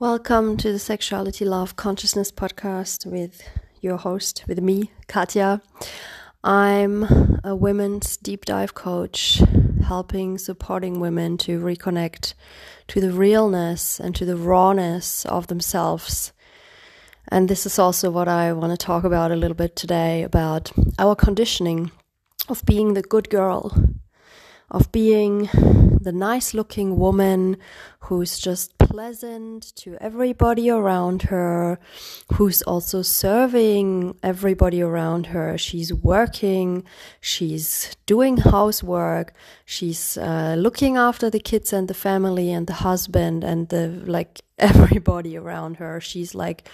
Welcome to the Sexuality Love Consciousness podcast with your host, with me, Katya. I'm a women's deep dive coach, helping, supporting women to reconnect to the realness and to the rawness of themselves. And this is also what I want to talk about a little bit today about our conditioning of being the good girl, of being the nice looking woman who's just pleasant to everybody around her, who's also serving everybody around her. She's working, she's doing housework, she's uh, looking after the kids and the family and the husband and the like everybody around her. She's like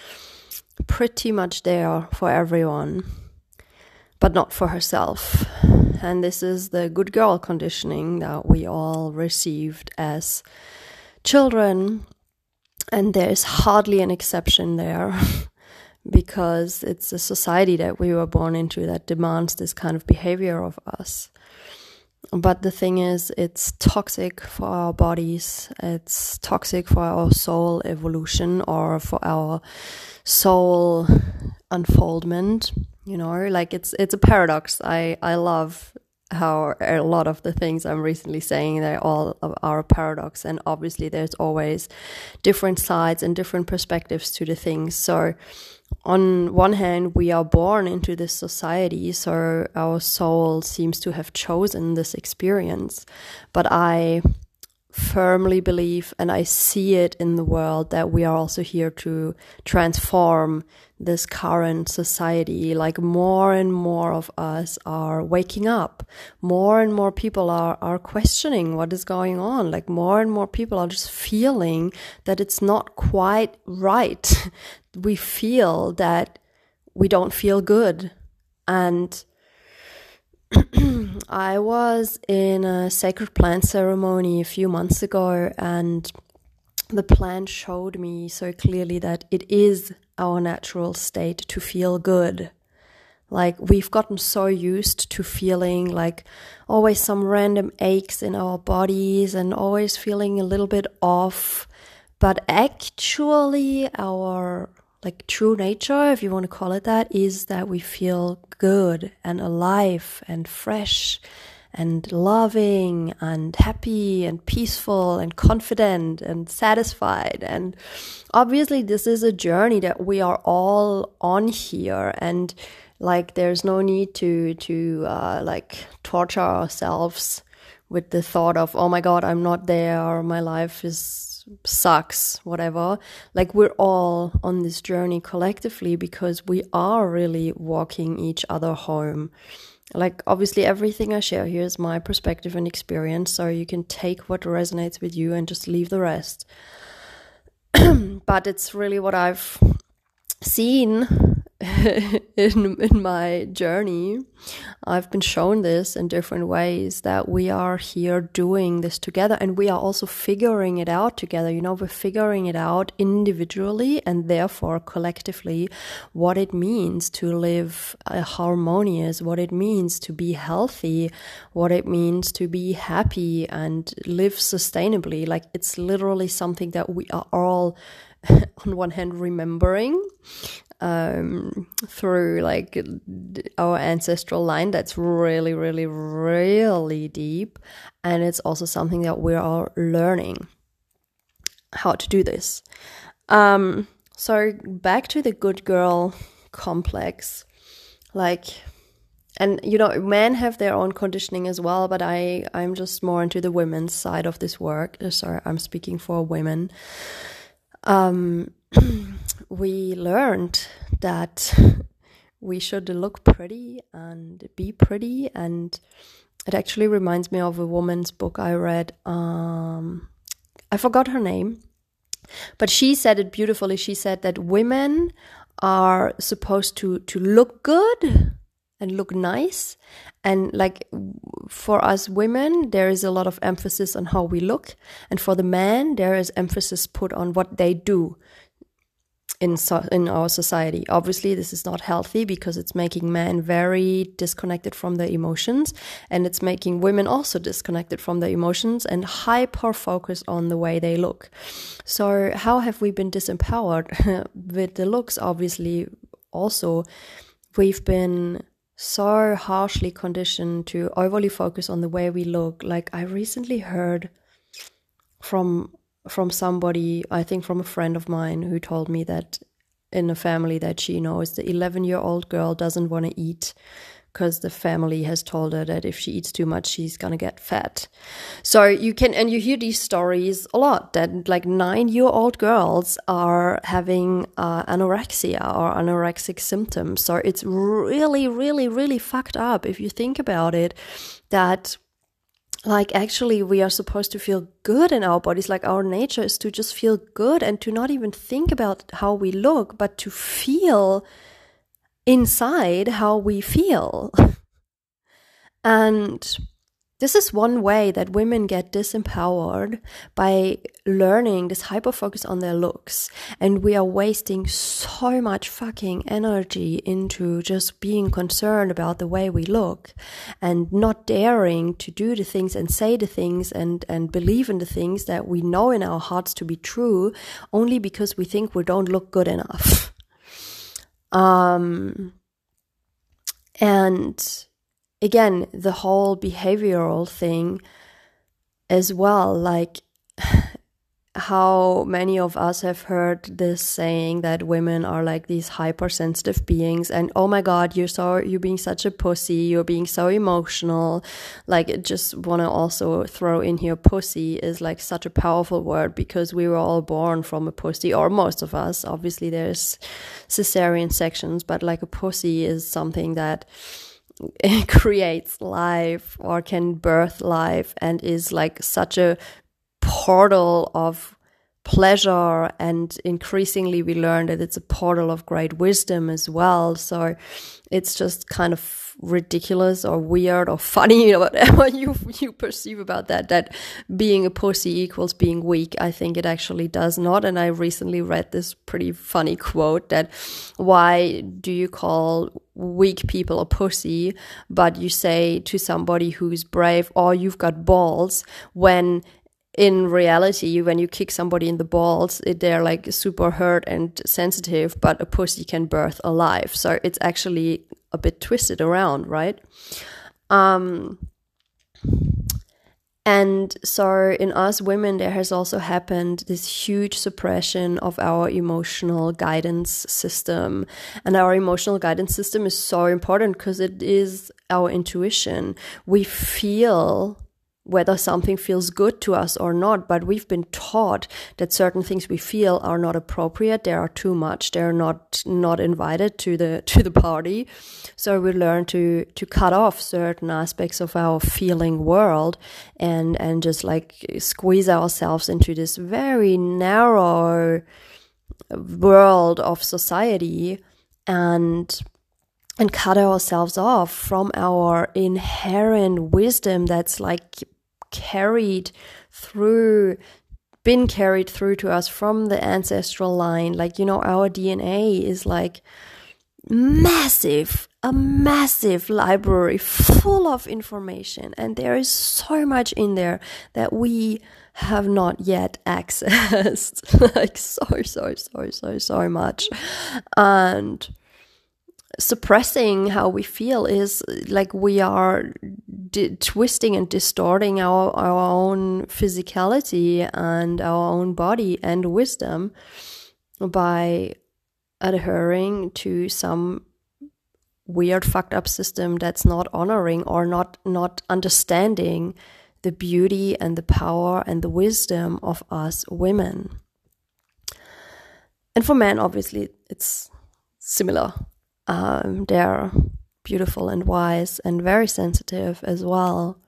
pretty much there for everyone, but not for herself and this is the good girl conditioning that we all received as children. And there is hardly an exception there because it's a society that we were born into that demands this kind of behavior of us. But the thing is, it's toxic for our bodies, it's toxic for our soul evolution or for our soul unfoldment you know like it's it's a paradox i i love how a lot of the things i'm recently saying they all are a paradox. And obviously there's always different sides and different perspectives to the things so on one hand we are born into this society so our soul seems to have chosen this experience. But i firmly believe and I see it in the world that we are also here to transform this current society. Like more and more of us are waking up. More and more people are, are questioning what is going on. Like more and more people are just feeling that it's not quite right. we feel that we don't feel good. And I was in a sacred plant ceremony a few months ago, and the plant showed me so clearly that it is our natural state to feel good. Like we've gotten so used to feeling like always some random aches in our bodies and always feeling a little bit off. But actually, our like true nature, if you want to call it that, is that we feel good and alive and fresh and loving and happy and peaceful and confident and satisfied. And obviously, this is a journey that we are all on here. And like, there's no need to, to, uh, like torture ourselves with the thought of, oh my God, I'm not there. Or, My life is sucks, whatever. Like we're all on this journey collectively because we are really walking each other home. Like obviously everything I share here is my perspective and experience, so you can take what resonates with you and just leave the rest. but it's really what I've seen in in my journey i've been shown this in different ways that we are here doing this together and we are also figuring it out together. You know we're figuring it out individually and therefore collectively what it means to live harmonious what it means to be healthy what it means to be happy and live sustainably. Like it's literally something that we are all on one hand remembering um, through like our ancestral line that's really, really, really deep. And it's also something that we are learning how to do this. Um, so back to the good girl complex, like, and you know, men have their own conditioning as well, but I, I'm just more into the women's side of this work. Sorry, I'm speaking for women. Um, we learned that we should look pretty and be pretty and it actually reminds me of a woman's book I read. Um, I forgot her name, but she said it beautifully. She said that women are supposed to to look good and look nice, and like for us women, there is a lot of emphasis on how we look, and for the men, there is emphasis put on what they do in so, in our society. Obviously, this is not healthy because it's making men very disconnected from their emotions, and it's making women also disconnected from their emotions and hyper focus on the way they look. So, how have we been disempowered with the looks? Obviously, also we've been so harshly conditioned to overly focus on the way we look. Like I recently heard from from somebody, I think from a friend of mine, who told me that in a family that she knows, the 11 year old girl doesn't want to eat because the family has told her that if she eats too much, she's gonna get fat. So you can, and you hear these stories a lot that like nine year old girls are having uh, anorexia or anorexic symptoms. So it's really, really, really fucked up if you think about it that like actually we are supposed to feel good in our bodies like our nature is to just feel good and to not even think about how we look but to feel inside how we feel and this is one way that women get disempowered by learning this hyper focus on their looks. And we are wasting so much fucking energy into just being concerned about the way we look and not daring to do the things and say the things and, and believe in the things that we know in our hearts to be true only because we think we don't look good enough. Um, and again, the whole behavioral thing as well, like how many of us have heard this saying that women are like these hypersensitive beings and oh my god you're so you're being such a pussy you're being so emotional. Like just want to also throw in here pussy is like such a powerful word because we were all born from a pussy or most of us. Obviously there's cesarean sections but like a pussy is something that creates life or can birth life and is like such a portal of pleasure and increasingly we learn that it's a portal of great wisdom as well so it's just kind of ridiculous or weird or funny, or whatever you you perceive about that. That being a pussy equals being weak. I think it actually does not. And I recently read this pretty funny quote that why do you call weak people a pussy, but you say to somebody who's brave, "Oh, you've got balls," when in reality, when you kick somebody in the balls, they're like super hurt and sensitive, but a pussy can birth alive. So it's actually a bit twisted around, right? Um, and so, in us women, there has also happened this huge suppression of our emotional guidance system. And our emotional guidance system is so important because it is our intuition. We feel whether something feels good to us or not, but we've been taught that certain things we feel are not appropriate, they are too much, they're not not invited to the to the party. So we learn to to cut off certain aspects of our feeling world and and just like squeeze ourselves into this very narrow world of society and and cut ourselves off from our inherent wisdom that's like carried through been carried through to us from the ancestral line. Like you know our dna is like massive a massive library full of information. And there is so much in there that we have not yet accessed. Like so so so so so much. And suppressing how we feel is like we are di- twisting and distorting our, our own physicality and our own body and wisdom by adhering to some weird fucked up system that's not honoring or not not understanding the beauty and the power and the wisdom of us women. And for men obviously it's similar um, they're beautiful and wise and very sensitive as well.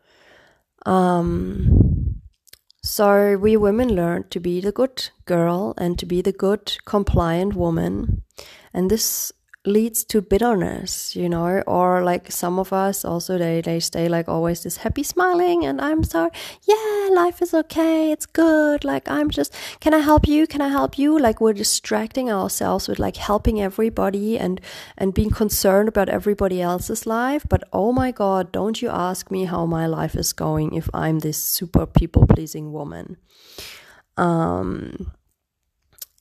Um, so we women learn to be the good girl and to be the good compliant woman. And this leads to bitterness, you know, or like some of us also they they stay like always this happy smiling and I'm sorry, yeah, life is okay, it's good. Like I'm just can I help you? Can I help you? Like we're distracting ourselves with like helping everybody and and being concerned about everybody else's life. But oh my god, don't you ask me how my life is going if I'm this super people pleasing woman. Um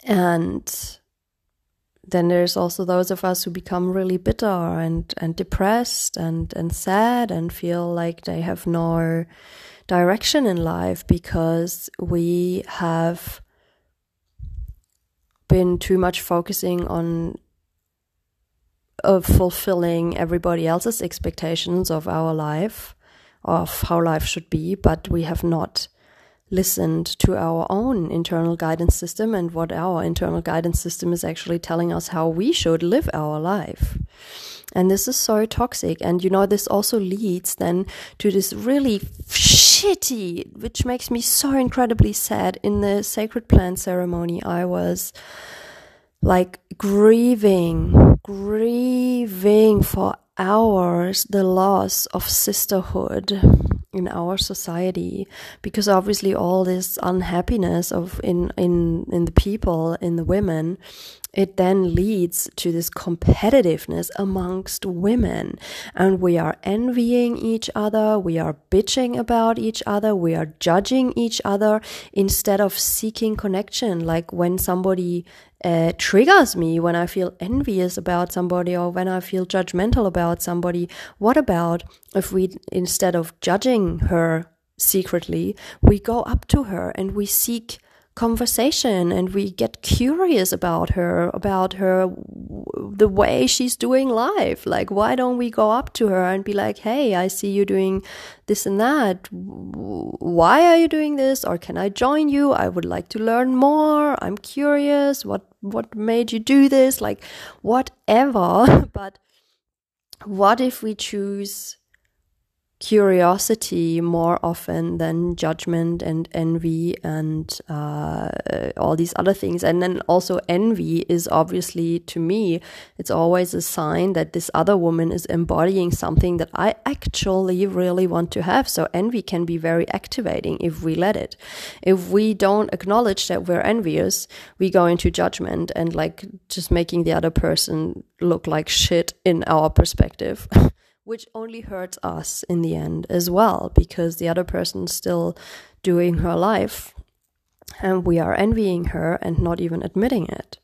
and then there's also those of us who become really bitter and, and depressed and, and sad and feel like they have no direction in life because we have been too much focusing on of fulfilling everybody else's expectations of our life of how life should be but we have not listened to our own internal guidance system and what our internal guidance system is actually telling us how we should live our life. And this is so toxic. And you know, this also leads then to this really shitty, which makes me so incredibly sad. In the sacred plant ceremony, I was like grieving, grieving for hours the loss of sisterhood in our society because obviously all this unhappiness of in in in the people in the women it then leads to this competitiveness amongst women. And we are envying each other we are bitching about each other we are judging each other instead of seeking connection. Like when somebody uh, triggers me when I feel envious about somebody or when I feel judgmental about somebody. What about if we, instead of judging her secretly, we go up to her and we seek conversation and we get curious about her about her the way she's doing life. Like why don't we go up to her and be like hey i see you doing this and that. Why are you doing this? Or can i join you? I would like to learn more. I'm curious. What what made you do this? Like whatever. But what if we choose curiosity more often than judgment and envy and uh, all these other things. And then also, envy is obviously, to me, it's always a sign that this other woman is embodying something that I actually really want to have. So, envy can be very activating if we let it. If we don't acknowledge that we're envious, we go into judgment and like just making the other person look like shit in our perspective. which only hurts us in the end as well, because the other person's still doing her life and we are envying her and not even admitting it.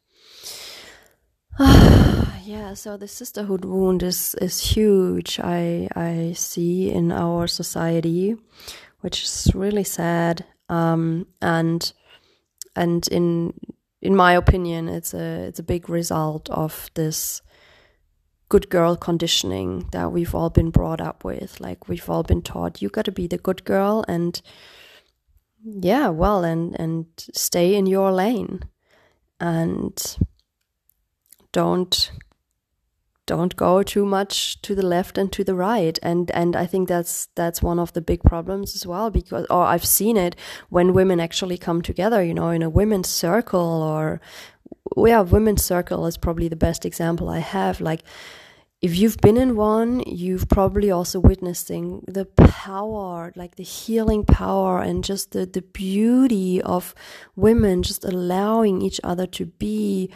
yeah, so the sisterhood wound is, is huge, I, I see in our society, which is really sad. Um, and and in in my opinion, it's a it's a big result of this good girl conditioning that we've all been brought up with. Like we've all been taught you got to be the good girl and yeah, well, and and stay in your lane. And don't don't go too much to the left and to the right. And and I think that's that's one of the big problems as well because or I've seen it when women actually come together you know in a women's circle or yeah women's circle is probably the best example I have. Like if you've been in one, you've probably also witnessing the power, like the healing power and just the, the beauty of women just allowing each other to be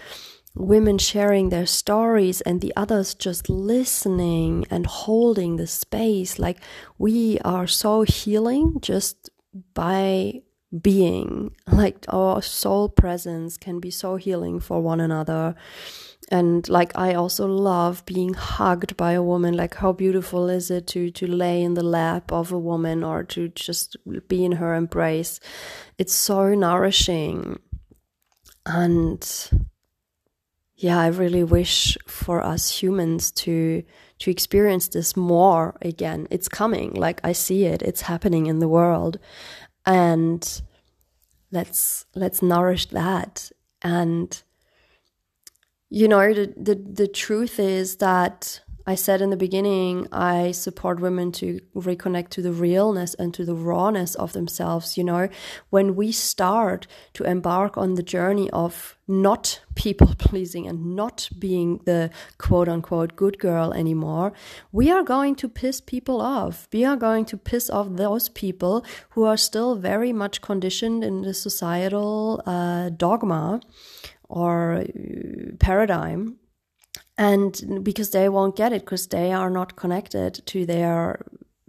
women sharing their stories and the others just listening and holding the space. Like we are so healing just by being like our soul presence can be so healing for one another. And like i also love being hugged by a woman. Like how beautiful is it to to lay in the lap of a woman or to just be in her embrace? It's so nourishing. And yeah i really wish for us humans to to experience this more again. It's coming. Like i see it. It's happening in the world and let's let's nourish that. And you know the, the the truth is that I said in the beginning, I support women to reconnect to the realness and to the rawness of themselves. You know, when we start to embark on the journey of not people pleasing and not being the quote unquote good girl anymore, we are going to piss people off. We are going to piss off those people who are still very much conditioned in the societal uh, dogma or uh, paradigm and because they won't get it because they are not connected to their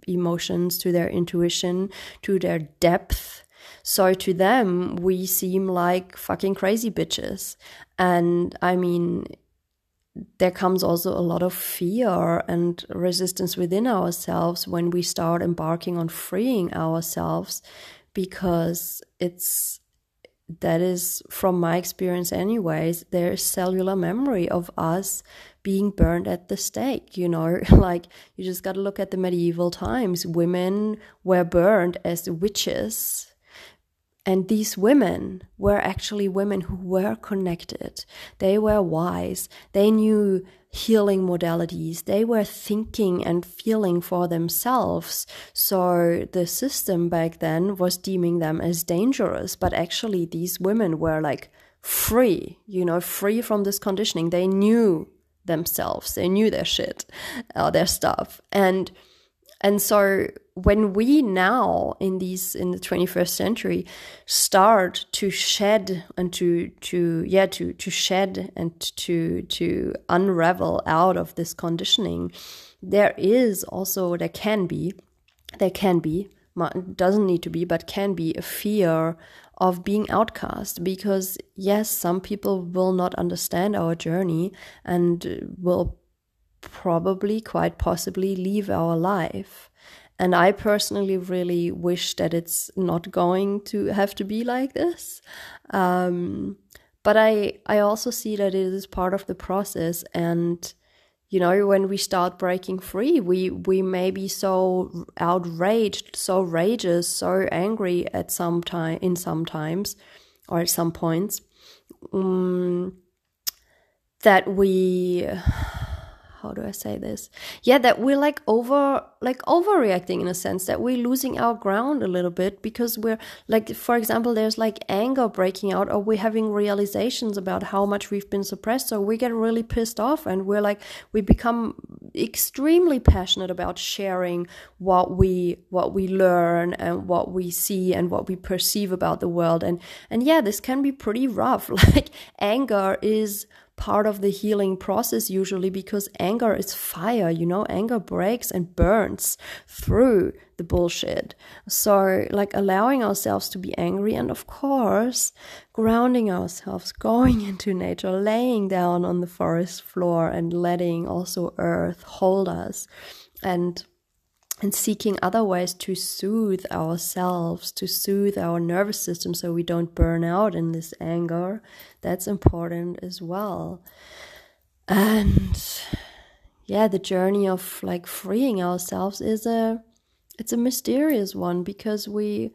emotions to their intuition to their depth. So to them we seem like fucking crazy bitches. And i mean there comes also a lot of fear and resistance within ourselves when we start embarking on freeing ourselves because it's that is from my experience anyways there's cellular memory of us being burned at the stake you know? Like you just got to look at the medieval times. Women were burned as witches and these women were actually women who were connected. They were wise. They knew healing modalities. They were thinking and feeling for themselves. So the system back then was deeming them as dangerous. But actually, these women were like free, you know, free from this conditioning. They knew themselves, they knew their shit, uh, their stuff. And and so when we now in these in the 21st century start to shed and to to yeah to to shed and to to unravel out of this conditioning there is also there can be there can be doesn't need to be but can be a fear of being outcast because yes some people will not understand our journey and will probably quite possibly leave our life and I personally really wish that it's not going to have to be like this. Um, but I, I also see that it is part of the process. And, you know, when we start breaking free, we, we may be so outraged, so rageous, so angry at some time, in some times or at some points, um, that we how do I say this? Yeah, that we're like over like overreacting in a sense that we're losing our ground a little bit because we're like for example there's like anger breaking out or we're having realizations about how much we've been suppressed so we get really pissed off and we're like we become extremely passionate about sharing what we what we learn and what we see and what we perceive about the world and and yeah this can be pretty rough like anger is part of the healing process usually because anger is fire, you know, anger breaks and burns through the bullshit. So, like allowing ourselves to be angry and, of course, grounding ourselves, going into nature, laying down on the forest floor and letting also earth hold us and and seeking other ways to soothe ourselves, to soothe our nervous system so we don't burn out in this anger. That's important as well. And yeah, the journey of like freeing ourselves is a it's a mysterious one because we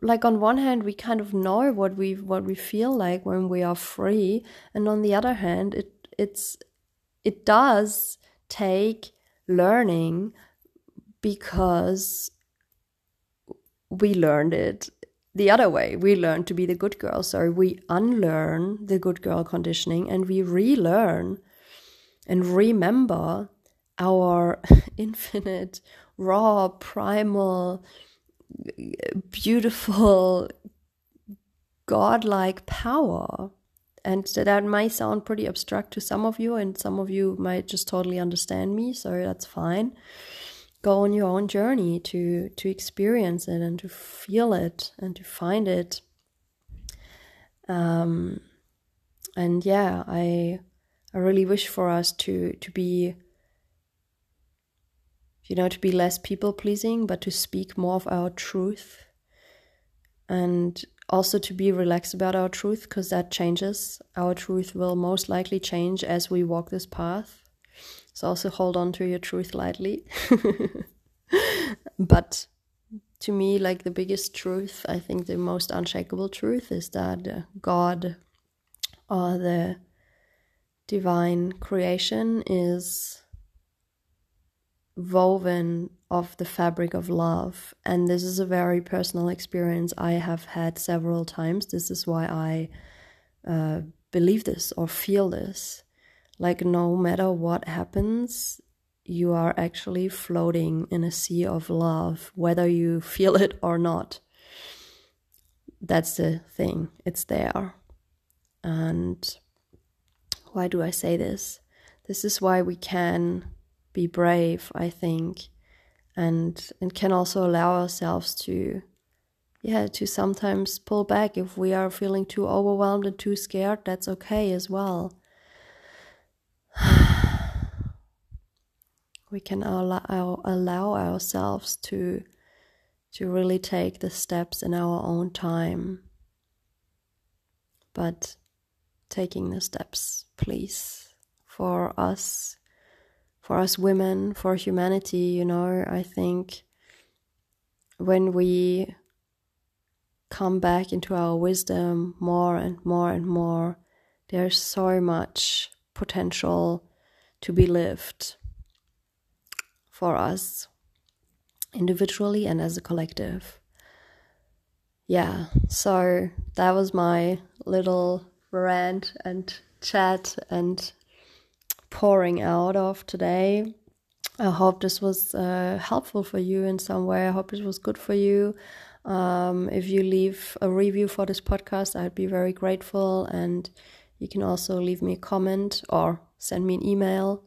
like on one hand we kind of know what we what we feel like when we are free and on the other hand it it's it does take learning because we learned it the other way. We learn to be the good girl. So we unlearn the good girl conditioning and we relearn and remember our infinite, raw, primal, beautiful, godlike power. And that might sound pretty abstract to some of you, and some of you might just totally understand me, so that's fine go on your own journey to to experience it and to feel it and to find it. Um, and yeah i i really wish for us to to be you know to be less people pleasing but to speak more of our truth and also to be relaxed about our truth because that changes. Our truth will most likely change as we walk this path so also hold on to your truth lightly. but to me, like the biggest truth, I think the most unshakable truth is that uh, God or the divine creation is woven of the fabric of love. And this is a very personal experience I have had several times. This is why I uh, believe this or feel this. Like, no matter what happens, you are actually floating in a sea of love, whether you feel it or not. That's the thing, it's there. And why do I say this? This is why we can be brave, I think, and and can also allow ourselves to yeah, to sometimes pull back if we are feeling too overwhelmed and too scared, that's okay as well. we can allow, allow ourselves to to really take the steps in our own time. But taking the steps, please, for us, for us women, for humanity, you know, I think when we come back into our wisdom more and more and more, there's so much potential to be lived for us individually and as a collective. Yeah, so that was my little rant and chat and pouring out of today. I hope this was uh, helpful for you in some way. I hope this was good for you. Um, if you leave a review for this podcast, I'd be very grateful. And you can also leave me a comment or send me an email.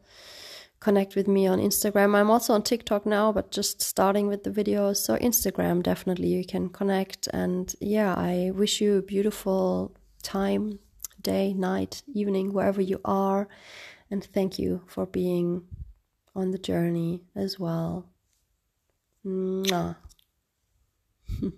Connect with me on Instagram. I'm also on TikTok now, but just starting with the videos. So, Instagram, definitely you can connect. And yeah, I wish you a beautiful time, day, night, evening, wherever you are. And thank you for being on the journey as well. Mwah.